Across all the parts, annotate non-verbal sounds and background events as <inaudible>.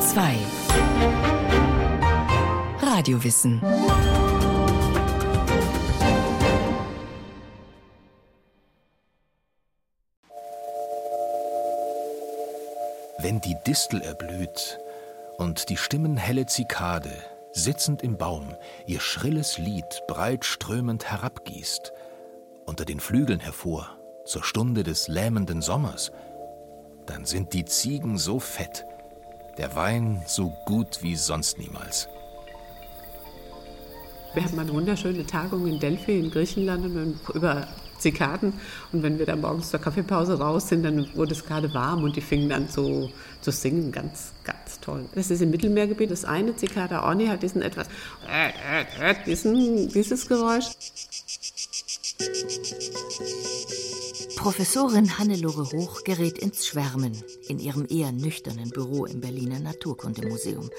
Bayern 2 Radiowissen. Wenn die Distel erblüht und die stimmenhelle Zikade, sitzend im Baum, ihr schrilles Lied breit strömend herabgießt, unter den Flügeln hervor, zur Stunde des lähmenden Sommers, dann sind die Ziegen so fett, der Wein so gut wie sonst niemals. Wir hatten eine wunderschöne Tagung in Delphi in Griechenland über Zikaden. Und wenn wir dann morgens zur Kaffeepause raus sind, dann wurde es gerade warm und die fingen dann zu, zu singen. Ganz, ganz toll. Das ist im Mittelmeergebiet. Das eine Zikada Orni hat diesen etwas, diesen, dieses Geräusch. Professorin Hannelore Hoch gerät ins Schwärmen in ihrem eher nüchternen Büro im Berliner Naturkundemuseum.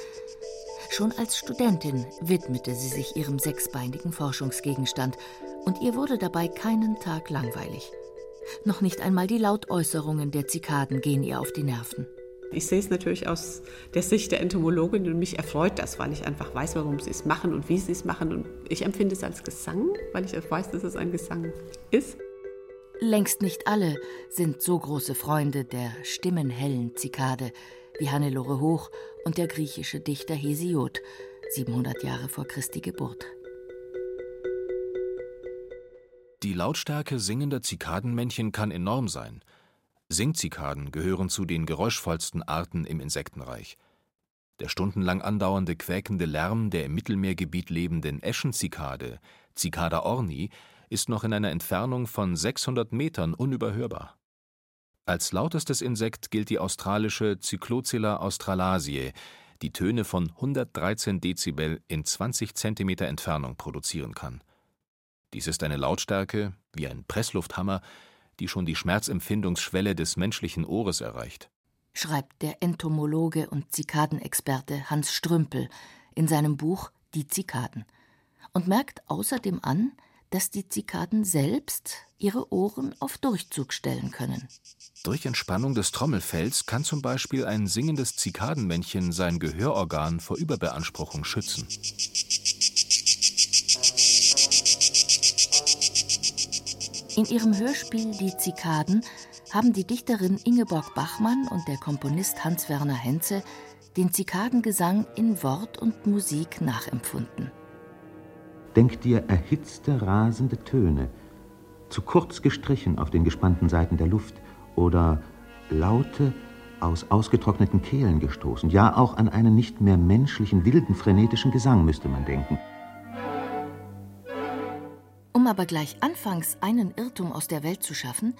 Schon als Studentin widmete sie sich ihrem sechsbeinigen Forschungsgegenstand und ihr wurde dabei keinen Tag langweilig. Noch nicht einmal die Lautäußerungen der Zikaden gehen ihr auf die Nerven. Ich sehe es natürlich aus der Sicht der Entomologin und mich erfreut das, weil ich einfach weiß, warum sie es machen und wie sie es machen. Und ich empfinde es als Gesang, weil ich weiß, dass es ein Gesang ist. Längst nicht alle sind so große Freunde der stimmenhellen Zikade wie Hannelore Hoch und der griechische Dichter Hesiod, 700 Jahre vor Christi Geburt. Die Lautstärke singender Zikadenmännchen kann enorm sein. Singzikaden gehören zu den geräuschvollsten Arten im Insektenreich. Der stundenlang andauernde quäkende Lärm der im Mittelmeergebiet lebenden Eschenzikade, Cicada orni, ist noch in einer Entfernung von 600 Metern unüberhörbar. Als lautestes Insekt gilt die australische Cyclocilla australasiae, die Töne von 113 Dezibel in 20 Zentimeter Entfernung produzieren kann. Dies ist eine Lautstärke, wie ein Presslufthammer, die schon die Schmerzempfindungsschwelle des menschlichen Ohres erreicht. Schreibt der Entomologe und Zikadenexperte Hans Strümpel in seinem Buch Die Zikaden und merkt außerdem an, dass die Zikaden selbst ihre Ohren auf Durchzug stellen können. Durch Entspannung des Trommelfells kann zum Beispiel ein singendes Zikadenmännchen sein Gehörorgan vor Überbeanspruchung schützen. In ihrem Hörspiel Die Zikaden haben die Dichterin Ingeborg Bachmann und der Komponist Hans-Werner Henze den Zikadengesang in Wort und Musik nachempfunden. Denk dir erhitzte, rasende Töne, zu kurz gestrichen auf den gespannten Seiten der Luft oder Laute aus ausgetrockneten Kehlen gestoßen. Ja, auch an einen nicht mehr menschlichen, wilden, frenetischen Gesang müsste man denken. Um aber gleich anfangs einen Irrtum aus der Welt zu schaffen,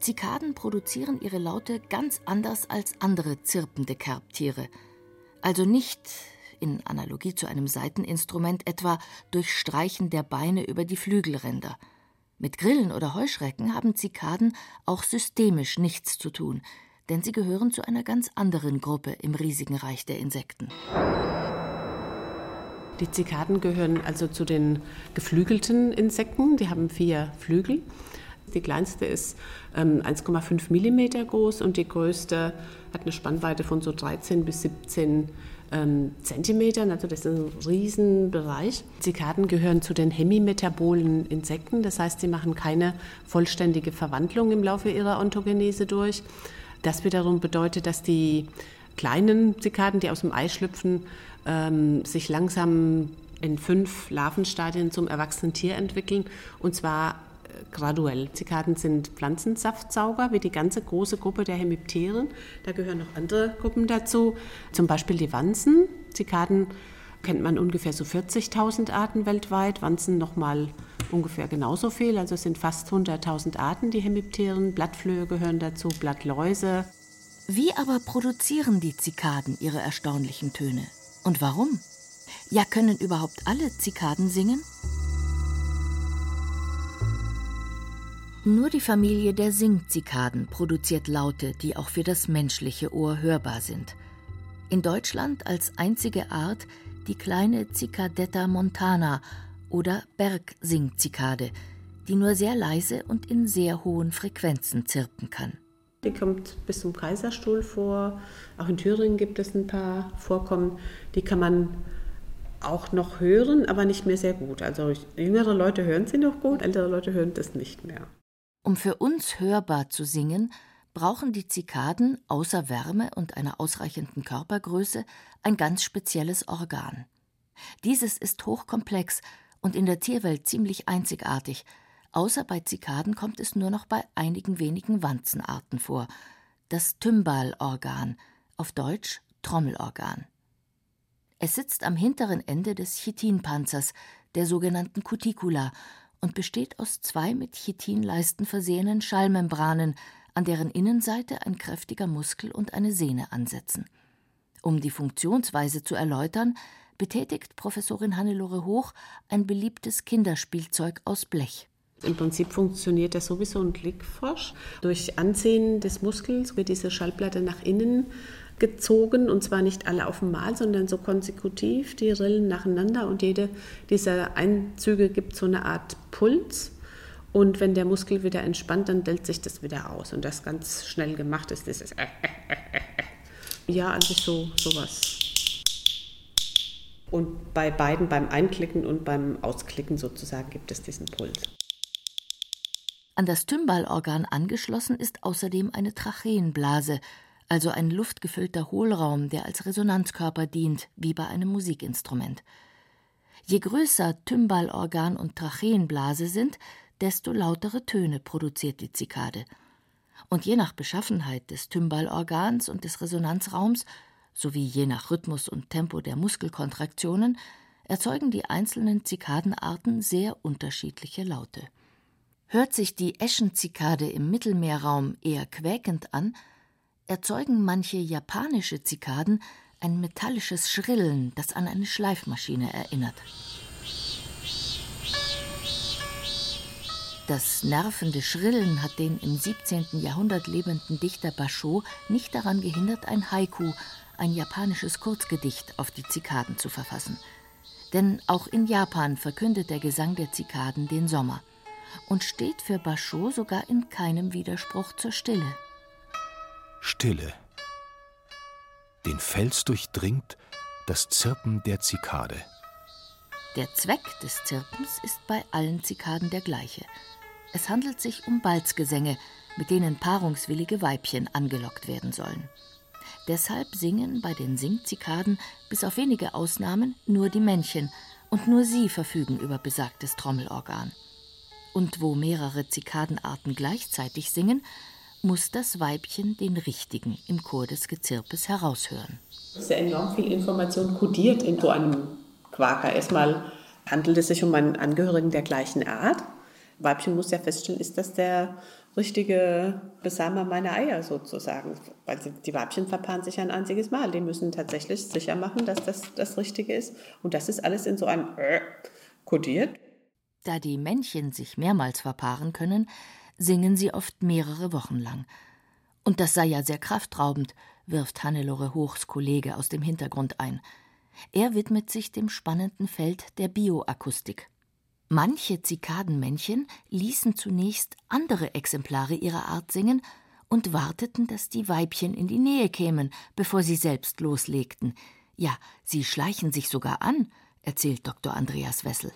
Zikaden produzieren ihre Laute ganz anders als andere zirpende Kerbtiere. Also nicht in Analogie zu einem Saiteninstrument etwa durch Streichen der Beine über die Flügelränder. Mit Grillen oder Heuschrecken haben Zikaden auch systemisch nichts zu tun, denn sie gehören zu einer ganz anderen Gruppe im riesigen Reich der Insekten. Die Zikaden gehören also zu den geflügelten Insekten. Die haben vier Flügel. Die kleinste ist ähm, 1,5 mm groß und die größte hat eine Spannweite von so 13 bis 17 ähm, Zentimetern. Also das ist ein Riesenbereich. Zikaden gehören zu den hemimetabolen Insekten. Das heißt, sie machen keine vollständige Verwandlung im Laufe ihrer Ontogenese durch. Das wiederum bedeutet, dass die kleinen Zikaden, die aus dem Ei schlüpfen, ähm, sich langsam in fünf Larvenstadien zum erwachsenen Tier entwickeln. Und zwar graduell. Zikaden sind Pflanzensaftsauger, wie die ganze große Gruppe der Hemipteren. Da gehören noch andere Gruppen dazu, zum Beispiel die Wanzen. Zikaden kennt man ungefähr so 40.000 Arten weltweit, Wanzen nochmal ungefähr genauso viel, also es sind fast 100.000 Arten, die Hemipteren. Blattflöhe gehören dazu, Blattläuse. Wie aber produzieren die Zikaden ihre erstaunlichen Töne? Und warum? Ja, können überhaupt alle Zikaden singen? Nur die Familie der Singzikaden produziert Laute, die auch für das menschliche Ohr hörbar sind. In Deutschland als einzige Art die kleine Cicadetta montana oder Bergsingzikade, die nur sehr leise und in sehr hohen Frequenzen zirpen kann. Die kommt bis zum Kaiserstuhl vor. Auch in Thüringen gibt es ein paar Vorkommen. Die kann man auch noch hören, aber nicht mehr sehr gut. Also jüngere Leute hören sie noch gut, ältere Leute hören das nicht mehr. Um für uns hörbar zu singen, brauchen die Zikaden außer Wärme und einer ausreichenden Körpergröße ein ganz spezielles Organ. Dieses ist hochkomplex und in der Tierwelt ziemlich einzigartig. Außer bei Zikaden kommt es nur noch bei einigen wenigen Wanzenarten vor. Das Tymbalorgan, auf Deutsch Trommelorgan. Es sitzt am hinteren Ende des Chitinpanzers, der sogenannten Cuticula, und besteht aus zwei mit Chitinleisten versehenen Schallmembranen, an deren Innenseite ein kräftiger Muskel und eine Sehne ansetzen. Um die Funktionsweise zu erläutern, betätigt Professorin Hannelore Hoch ein beliebtes Kinderspielzeug aus Blech. Im Prinzip funktioniert das sowieso ein Klickfrosch. Durch Anziehen des Muskels wird diese Schallplatte nach innen gezogen und zwar nicht alle auf einmal, sondern so konsekutiv, die Rillen nacheinander und jede dieser Einzüge gibt so eine Art Puls. Und wenn der Muskel wieder entspannt, dann dellt sich das wieder aus. Und das ganz schnell gemacht ist, dieses <laughs> Ja, also so sowas. Und bei beiden, beim Einklicken und beim Ausklicken sozusagen, gibt es diesen Puls. An das Tymbalorgan angeschlossen ist außerdem eine Tracheenblase, also ein luftgefüllter Hohlraum, der als Resonanzkörper dient, wie bei einem Musikinstrument. Je größer Tymbalorgan und Tracheenblase sind, desto lautere Töne produziert die Zikade. Und je nach Beschaffenheit des Tymbalorgans und des Resonanzraums sowie je nach Rhythmus und Tempo der Muskelkontraktionen erzeugen die einzelnen Zikadenarten sehr unterschiedliche Laute. Hört sich die Eschenzikade im Mittelmeerraum eher quäkend an, erzeugen manche japanische Zikaden ein metallisches Schrillen, das an eine Schleifmaschine erinnert. Das nervende Schrillen hat den im 17. Jahrhundert lebenden Dichter Basho nicht daran gehindert, ein Haiku, ein japanisches Kurzgedicht, auf die Zikaden zu verfassen. Denn auch in Japan verkündet der Gesang der Zikaden den Sommer und steht für Basho sogar in keinem Widerspruch zur Stille. Stille. Den Fels durchdringt das Zirpen der Zikade. Der Zweck des Zirpens ist bei allen Zikaden der gleiche. Es handelt sich um Balzgesänge, mit denen paarungswillige Weibchen angelockt werden sollen. Deshalb singen bei den Singzikaden bis auf wenige Ausnahmen nur die Männchen, und nur sie verfügen über besagtes Trommelorgan. Und wo mehrere Zikadenarten gleichzeitig singen, muss das Weibchen den richtigen im Chor des Gezirpes heraushören. Es ist ja enorm viel Information kodiert in so einem Quaker. Erstmal handelt es sich um einen Angehörigen der gleichen Art. Weibchen muss ja feststellen, ist das der richtige Besamer meiner Eier sozusagen. Weil die Weibchen verpaaren sich ein einziges Mal. Die müssen tatsächlich sicher machen, dass das das Richtige ist. Und das ist alles in so einem äh, kodiert. Da die Männchen sich mehrmals verpaaren können, singen sie oft mehrere Wochen lang. Und das sei ja sehr kraftraubend, wirft Hannelore Hochs Kollege aus dem Hintergrund ein. Er widmet sich dem spannenden Feld der Bioakustik. Manche Zikadenmännchen ließen zunächst andere Exemplare ihrer Art singen und warteten, dass die Weibchen in die Nähe kämen, bevor sie selbst loslegten. Ja, sie schleichen sich sogar an, erzählt Dr. Andreas Wessel.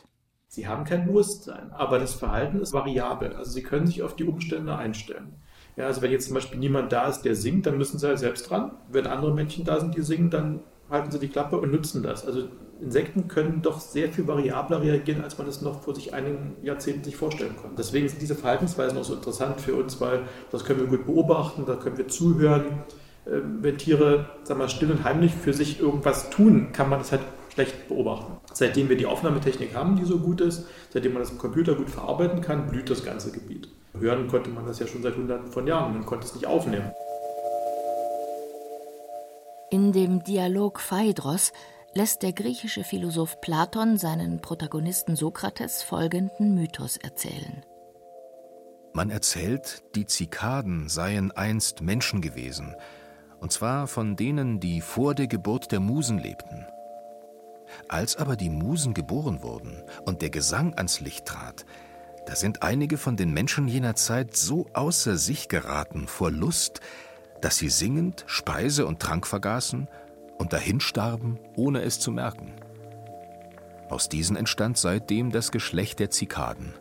Sie haben kein Bewusstsein, aber das Verhalten ist variabel. Also Sie können sich auf die Umstände einstellen. Ja, also wenn jetzt zum Beispiel niemand da ist, der singt, dann müssen Sie halt selbst dran. Wenn andere Männchen da sind, die singen, dann halten Sie die Klappe und nutzen das. Also Insekten können doch sehr viel variabler reagieren, als man es noch vor sich einigen Jahrzehnten sich vorstellen konnte. Deswegen sind diese Verhaltensweisen auch so interessant für uns, weil das können wir gut beobachten, da können wir zuhören. Ähm, wenn Tiere sag mal, still und heimlich für sich irgendwas tun, kann man das halt schlecht beobachten. Seitdem wir die Aufnahmetechnik haben, die so gut ist, seitdem man das im Computer gut verarbeiten kann, blüht das ganze Gebiet. Hören konnte man das ja schon seit hunderten von Jahren, man konnte es nicht aufnehmen. In dem Dialog Phaedros lässt der griechische Philosoph Platon seinen Protagonisten Sokrates folgenden Mythos erzählen. Man erzählt, die Zikaden seien einst Menschen gewesen, und zwar von denen, die vor der Geburt der Musen lebten. Als aber die Musen geboren wurden und der Gesang ans Licht trat, Da sind einige von den Menschen jener Zeit so außer sich geraten vor Lust, dass sie singend Speise und Trank vergaßen und dahinstarben, ohne es zu merken. Aus diesen entstand seitdem das Geschlecht der Zikaden.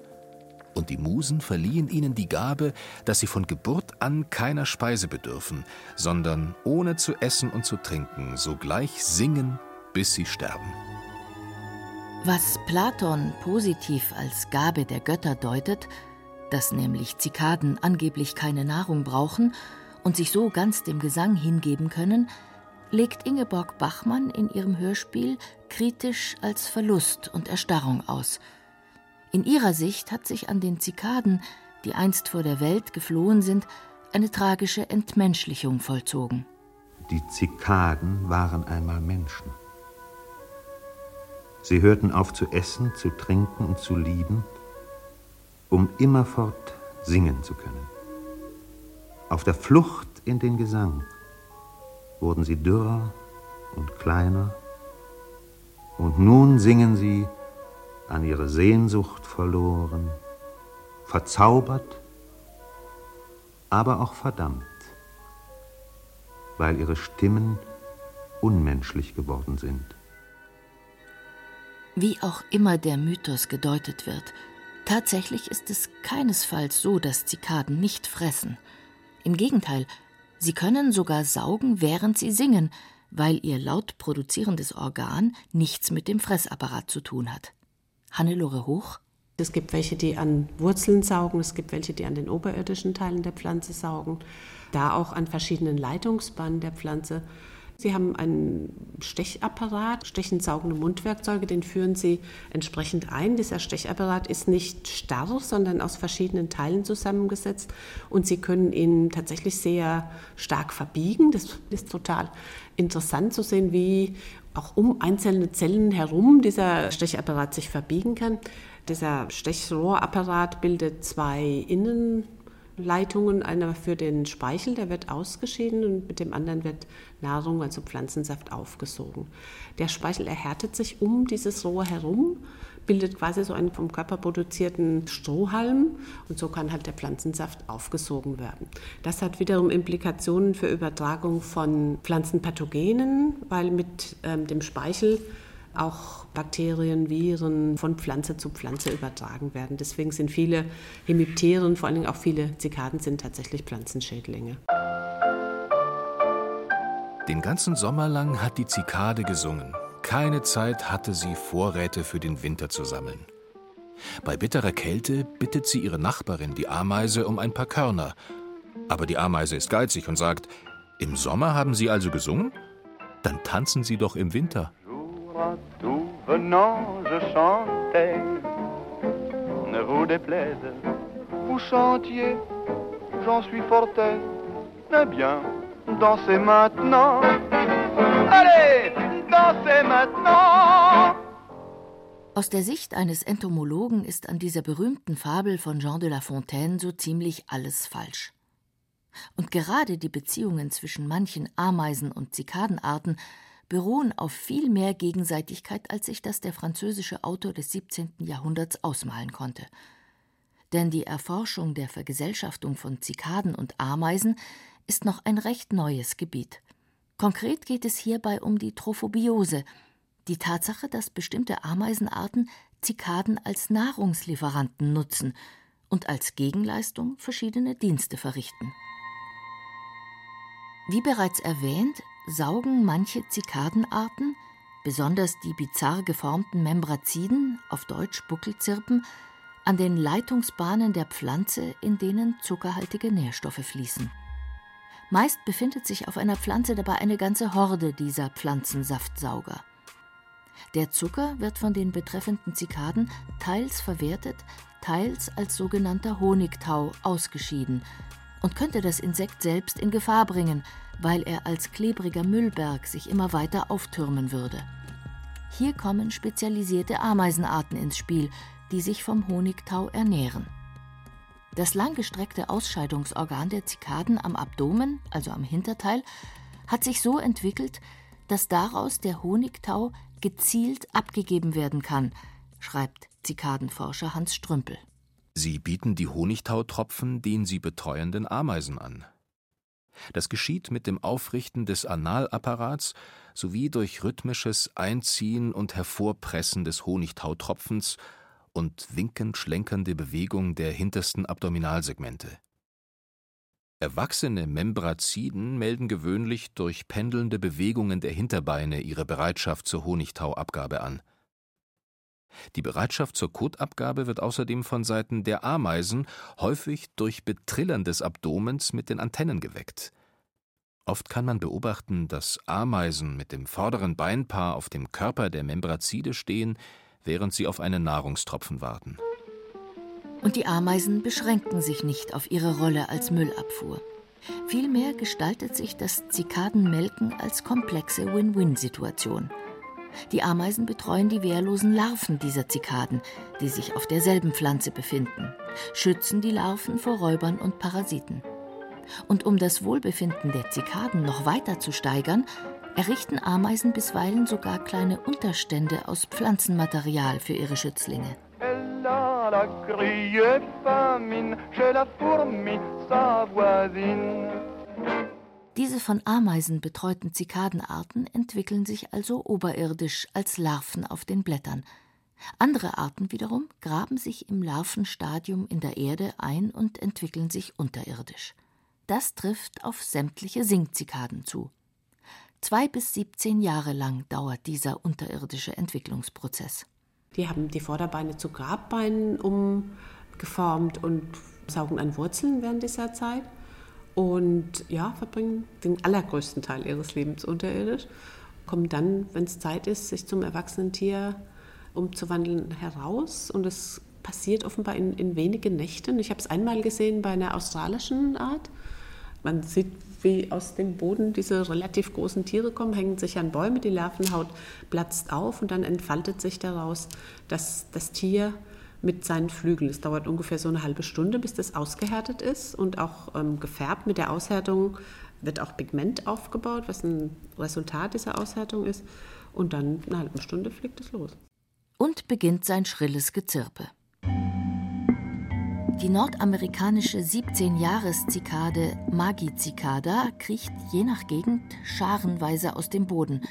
Und die Musen verliehen ihnen die Gabe, dass sie von Geburt an keiner Speise bedürfen, sondern ohne zu essen und zu trinken sogleich singen, bis sie sterben. Was Platon positiv als Gabe der Götter deutet, dass nämlich Zikaden angeblich keine Nahrung brauchen und sich so ganz dem Gesang hingeben können, legt Ingeborg Bachmann in ihrem Hörspiel kritisch als Verlust und Erstarrung aus. In ihrer Sicht hat sich an den Zikaden, die einst vor der Welt geflohen sind, eine tragische Entmenschlichung vollzogen. Die Zikaden waren einmal Menschen. Sie hörten auf zu essen, zu trinken und zu lieben, um immerfort singen zu können. Auf der Flucht in den Gesang wurden sie dürrer und kleiner, und nun singen sie an ihre Sehnsucht verloren, verzaubert, aber auch verdammt, weil ihre Stimmen unmenschlich geworden sind. Wie auch immer der Mythos gedeutet wird, tatsächlich ist es keinesfalls so, dass Zikaden nicht fressen. Im Gegenteil, sie können sogar saugen, während sie singen, weil ihr laut produzierendes Organ nichts mit dem Fressapparat zu tun hat. Hannelore Hoch. Es gibt welche, die an Wurzeln saugen, es gibt welche, die an den oberirdischen Teilen der Pflanze saugen, da auch an verschiedenen Leitungsbahnen der Pflanze. Sie haben einen Stechapparat, stechensaugende Mundwerkzeuge, den führen Sie entsprechend ein. Dieser Stechapparat ist nicht starr, sondern aus verschiedenen Teilen zusammengesetzt und Sie können ihn tatsächlich sehr stark verbiegen. Das ist total interessant zu sehen, wie auch um einzelne Zellen herum dieser Stechapparat sich verbiegen kann. Dieser Stechrohrapparat bildet zwei Innen Leitungen, einer für den Speichel, der wird ausgeschieden und mit dem anderen wird Nahrung, also Pflanzensaft, aufgesogen. Der Speichel erhärtet sich um dieses Rohr herum, bildet quasi so einen vom Körper produzierten Strohhalm und so kann halt der Pflanzensaft aufgesogen werden. Das hat wiederum Implikationen für Übertragung von Pflanzenpathogenen, weil mit ähm, dem Speichel auch Bakterien, Viren von Pflanze zu Pflanze übertragen werden. Deswegen sind viele Hemipteren, vor allen Dingen auch viele Zikaden, sind tatsächlich Pflanzenschädlinge. Den ganzen Sommer lang hat die Zikade gesungen. Keine Zeit hatte sie, Vorräte für den Winter zu sammeln. Bei bitterer Kälte bittet sie ihre Nachbarin, die Ameise, um ein paar Körner. Aber die Ameise ist geizig und sagt: Im Sommer haben Sie also gesungen? Dann tanzen Sie doch im Winter moi, tout venant, je chantais. Ne vous déplaise, vous chantiez, j'en suis fortais. Eh bien, dansez maintenant. Allez, dansez maintenant. Aus der Sicht eines Entomologen ist an dieser berühmten Fabel von Jean de La Fontaine so ziemlich alles falsch. Und gerade die Beziehungen zwischen manchen Ameisen- und Zikadenarten beruhen auf viel mehr Gegenseitigkeit, als sich das der französische Autor des 17. Jahrhunderts ausmalen konnte. Denn die Erforschung der Vergesellschaftung von Zikaden und Ameisen ist noch ein recht neues Gebiet. Konkret geht es hierbei um die Trophobiose, die Tatsache, dass bestimmte Ameisenarten Zikaden als Nahrungslieferanten nutzen und als Gegenleistung verschiedene Dienste verrichten. Wie bereits erwähnt, saugen manche Zikadenarten, besonders die bizarr geformten Membraziden, auf Deutsch Buckelzirpen, an den Leitungsbahnen der Pflanze, in denen zuckerhaltige Nährstoffe fließen. Meist befindet sich auf einer Pflanze dabei eine ganze Horde dieser Pflanzensaftsauger. Der Zucker wird von den betreffenden Zikaden teils verwertet, teils als sogenannter Honigtau ausgeschieden und könnte das Insekt selbst in Gefahr bringen, weil er als klebriger Müllberg sich immer weiter auftürmen würde. Hier kommen spezialisierte Ameisenarten ins Spiel, die sich vom Honigtau ernähren. Das langgestreckte Ausscheidungsorgan der Zikaden am Abdomen, also am Hinterteil, hat sich so entwickelt, dass daraus der Honigtau gezielt abgegeben werden kann, schreibt Zikadenforscher Hans Strümpel. Sie bieten die Honigtautropfen den sie betreuenden Ameisen an. Das geschieht mit dem Aufrichten des Analapparats sowie durch rhythmisches Einziehen und Hervorpressen des Honigtautropfens und winkend schlenkernde Bewegung der hintersten Abdominalsegmente. Erwachsene Membraziden melden gewöhnlich durch pendelnde Bewegungen der Hinterbeine ihre Bereitschaft zur Honigtauabgabe an. Die Bereitschaft zur Kotabgabe wird außerdem von Seiten der Ameisen häufig durch Betrillern des Abdomens mit den Antennen geweckt. Oft kann man beobachten, dass Ameisen mit dem vorderen Beinpaar auf dem Körper der Membrazide stehen, während sie auf einen Nahrungstropfen warten. Und die Ameisen beschränken sich nicht auf ihre Rolle als Müllabfuhr. Vielmehr gestaltet sich das Zikadenmelken als komplexe Win-Win-Situation. Die Ameisen betreuen die wehrlosen Larven dieser Zikaden, die sich auf derselben Pflanze befinden, schützen die Larven vor Räubern und Parasiten. Und um das Wohlbefinden der Zikaden noch weiter zu steigern, errichten Ameisen bisweilen sogar kleine Unterstände aus Pflanzenmaterial für ihre Schützlinge. Diese von Ameisen betreuten Zikadenarten entwickeln sich also oberirdisch als Larven auf den Blättern. Andere Arten wiederum graben sich im Larvenstadium in der Erde ein und entwickeln sich unterirdisch. Das trifft auf sämtliche Singzikaden zu. Zwei bis 17 Jahre lang dauert dieser unterirdische Entwicklungsprozess. Die haben die Vorderbeine zu Grabbeinen umgeformt und saugen an Wurzeln während dieser Zeit und ja, verbringen den allergrößten Teil ihres Lebens unterirdisch, kommen dann, wenn es Zeit ist, sich zum erwachsenen Tier umzuwandeln, heraus und es passiert offenbar in, in wenigen Nächten. Ich habe es einmal gesehen bei einer australischen Art. Man sieht, wie aus dem Boden diese relativ großen Tiere kommen, hängen sich an Bäume, die Larvenhaut platzt auf und dann entfaltet sich daraus, dass das Tier mit seinen Flügeln. Es dauert ungefähr so eine halbe Stunde, bis das ausgehärtet ist und auch ähm, gefärbt. Mit der Aushärtung wird auch Pigment aufgebaut, was ein Resultat dieser Aushärtung ist. Und dann eine halbe Stunde fliegt es los. Und beginnt sein schrilles Gezirpe. Die nordamerikanische 17-Jahres-Zikade Magicicada kriecht je nach Gegend scharenweise aus dem Boden.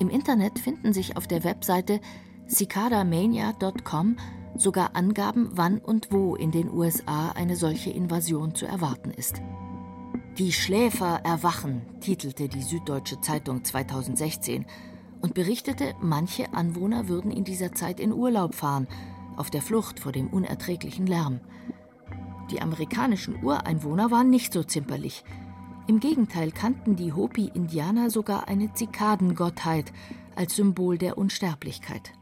Im Internet finden sich auf der Webseite cicadamania.com sogar Angaben, wann und wo in den USA eine solche Invasion zu erwarten ist. Die Schläfer erwachen, titelte die Süddeutsche Zeitung 2016 und berichtete, manche Anwohner würden in dieser Zeit in Urlaub fahren, auf der Flucht vor dem unerträglichen Lärm. Die amerikanischen Ureinwohner waren nicht so zimperlich. Im Gegenteil kannten die Hopi-Indianer sogar eine Zikadengottheit als Symbol der Unsterblichkeit.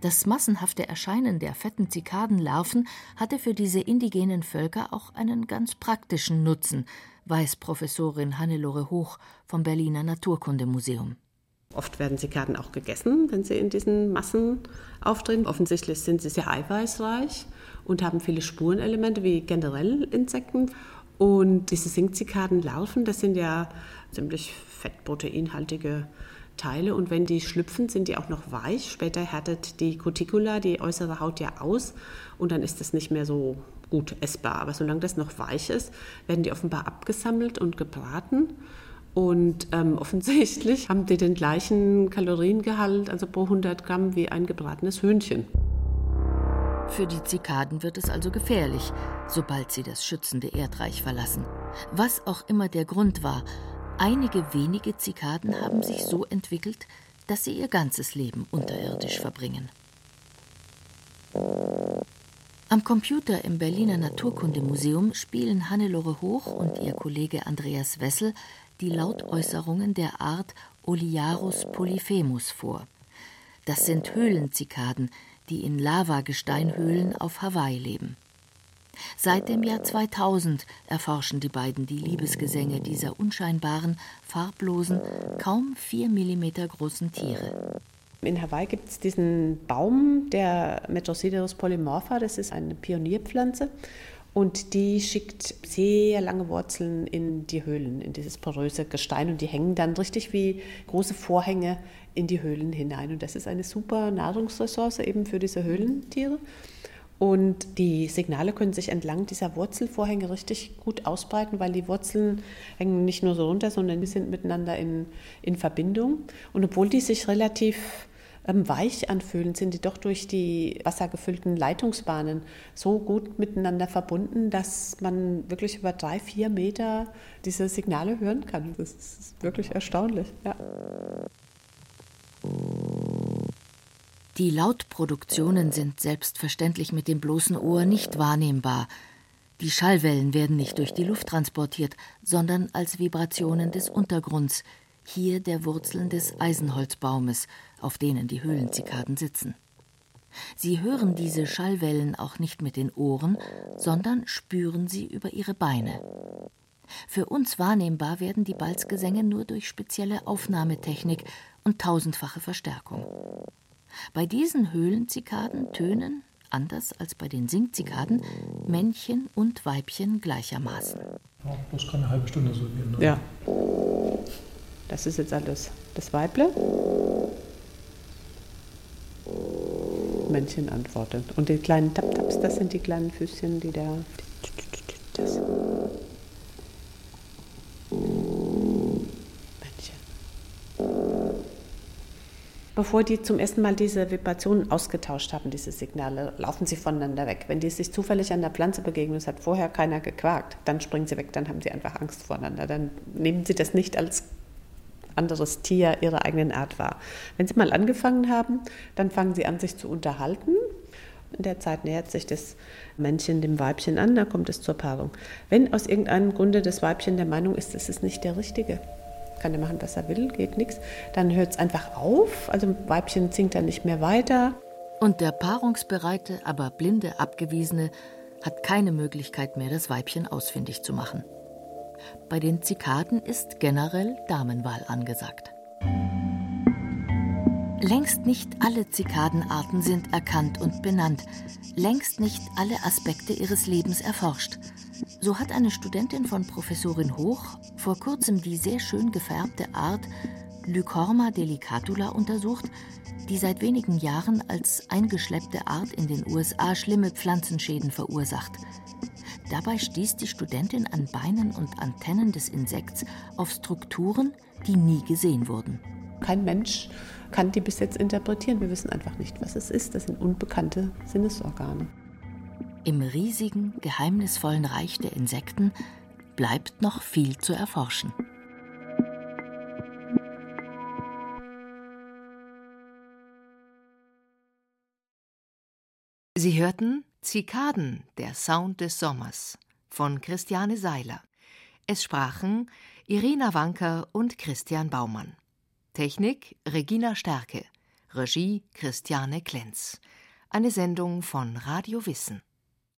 Das massenhafte Erscheinen der fetten Zikadenlarven hatte für diese indigenen Völker auch einen ganz praktischen Nutzen, weiß Professorin Hannelore Hoch vom Berliner Naturkundemuseum. Oft werden Zikaden auch gegessen, wenn sie in diesen Massen auftreten. Offensichtlich sind sie sehr eiweißreich und haben viele Spurenelemente wie generell Insekten. Und diese Singzikadenlarven, das sind ja ziemlich fettproteinhaltige Teile. Und wenn die schlüpfen, sind die auch noch weich. Später härtet die Cuticula, die äußere Haut ja aus und dann ist das nicht mehr so gut essbar. Aber solange das noch weich ist, werden die offenbar abgesammelt und gebraten. Und ähm, <laughs> offensichtlich haben die den gleichen Kaloriengehalt, also pro 100 Gramm, wie ein gebratenes Hühnchen. Für die Zikaden wird es also gefährlich, sobald sie das schützende Erdreich verlassen. Was auch immer der Grund war, einige wenige Zikaden haben sich so entwickelt, dass sie ihr ganzes Leben unterirdisch verbringen. Am Computer im Berliner Naturkundemuseum spielen Hannelore Hoch und ihr Kollege Andreas Wessel die Lautäußerungen der Art Oliarus polyphemus vor. Das sind Höhlenzikaden, die in Lavagesteinhöhlen auf Hawaii leben. Seit dem Jahr 2000 erforschen die beiden die Liebesgesänge dieser unscheinbaren, farblosen, kaum vier Millimeter großen Tiere. In Hawaii gibt es diesen Baum, der Metrosideros polymorpha, das ist eine Pionierpflanze. Und die schickt sehr lange Wurzeln in die Höhlen, in dieses poröse Gestein. Und die hängen dann richtig wie große Vorhänge in die Höhlen hinein. Und das ist eine super Nahrungsressource eben für diese Höhlentiere. Und die Signale können sich entlang dieser Wurzelvorhänge richtig gut ausbreiten, weil die Wurzeln hängen nicht nur so runter, sondern die sind miteinander in, in Verbindung. Und obwohl die sich relativ ähm, weich anfühlen, sind die doch durch die wassergefüllten Leitungsbahnen so gut miteinander verbunden, dass man wirklich über drei, vier Meter diese Signale hören kann. Das ist wirklich erstaunlich. Ja. Die Lautproduktionen sind selbstverständlich mit dem bloßen Ohr nicht wahrnehmbar. Die Schallwellen werden nicht durch die Luft transportiert, sondern als Vibrationen des Untergrunds, hier der Wurzeln des Eisenholzbaumes, auf denen die Höhlenzikaden sitzen. Sie hören diese Schallwellen auch nicht mit den Ohren, sondern spüren sie über ihre Beine. Für uns wahrnehmbar werden die Balzgesänge nur durch spezielle Aufnahmetechnik und tausendfache Verstärkung. Bei diesen Höhlenzikaden tönen, anders als bei den Singzikaden, Männchen und Weibchen gleichermaßen. Ja, bloß keine halbe Stunde so gehen. Ne? Ja. Das ist jetzt alles das Weible. Männchen antwortet. Und die kleinen Tap-Taps, das sind die kleinen Füßchen, die da. Das. Bevor die zum ersten Mal diese Vibrationen ausgetauscht haben, diese Signale, laufen sie voneinander weg. Wenn die sich zufällig an der Pflanze begegnen, es hat vorher keiner gequakt, dann springen sie weg, dann haben sie einfach Angst voneinander. Dann nehmen sie das nicht als anderes Tier ihrer eigenen Art wahr. Wenn sie mal angefangen haben, dann fangen sie an, sich zu unterhalten. In der Zeit nähert sich das Männchen dem Weibchen an, da kommt es zur Paarung. Wenn aus irgendeinem Grunde das Weibchen der Meinung ist, es ist nicht der Richtige, kann er machen, was er will, geht nichts. Dann hört es einfach auf, also Weibchen singt dann nicht mehr weiter. Und der paarungsbereite, aber blinde Abgewiesene hat keine Möglichkeit mehr, das Weibchen ausfindig zu machen. Bei den Zikaden ist generell Damenwahl angesagt. Längst nicht alle Zikadenarten sind erkannt und benannt, längst nicht alle Aspekte ihres Lebens erforscht. So hat eine Studentin von Professorin Hoch vor kurzem die sehr schön gefärbte Art Lycorma delicatula untersucht, die seit wenigen Jahren als eingeschleppte Art in den USA schlimme Pflanzenschäden verursacht. Dabei stieß die Studentin an Beinen und Antennen des Insekts auf Strukturen, die nie gesehen wurden. Kein Mensch kann die bis jetzt interpretieren. Wir wissen einfach nicht, was es ist. Das sind unbekannte Sinnesorgane. Im riesigen, geheimnisvollen Reich der Insekten bleibt noch viel zu erforschen. Sie hörten Zikaden, der Sound des Sommers von Christiane Seiler. Es sprachen Irina Wanker und Christian Baumann. Technik Regina Stärke. Regie Christiane Klenz. Eine Sendung von Radio Wissen.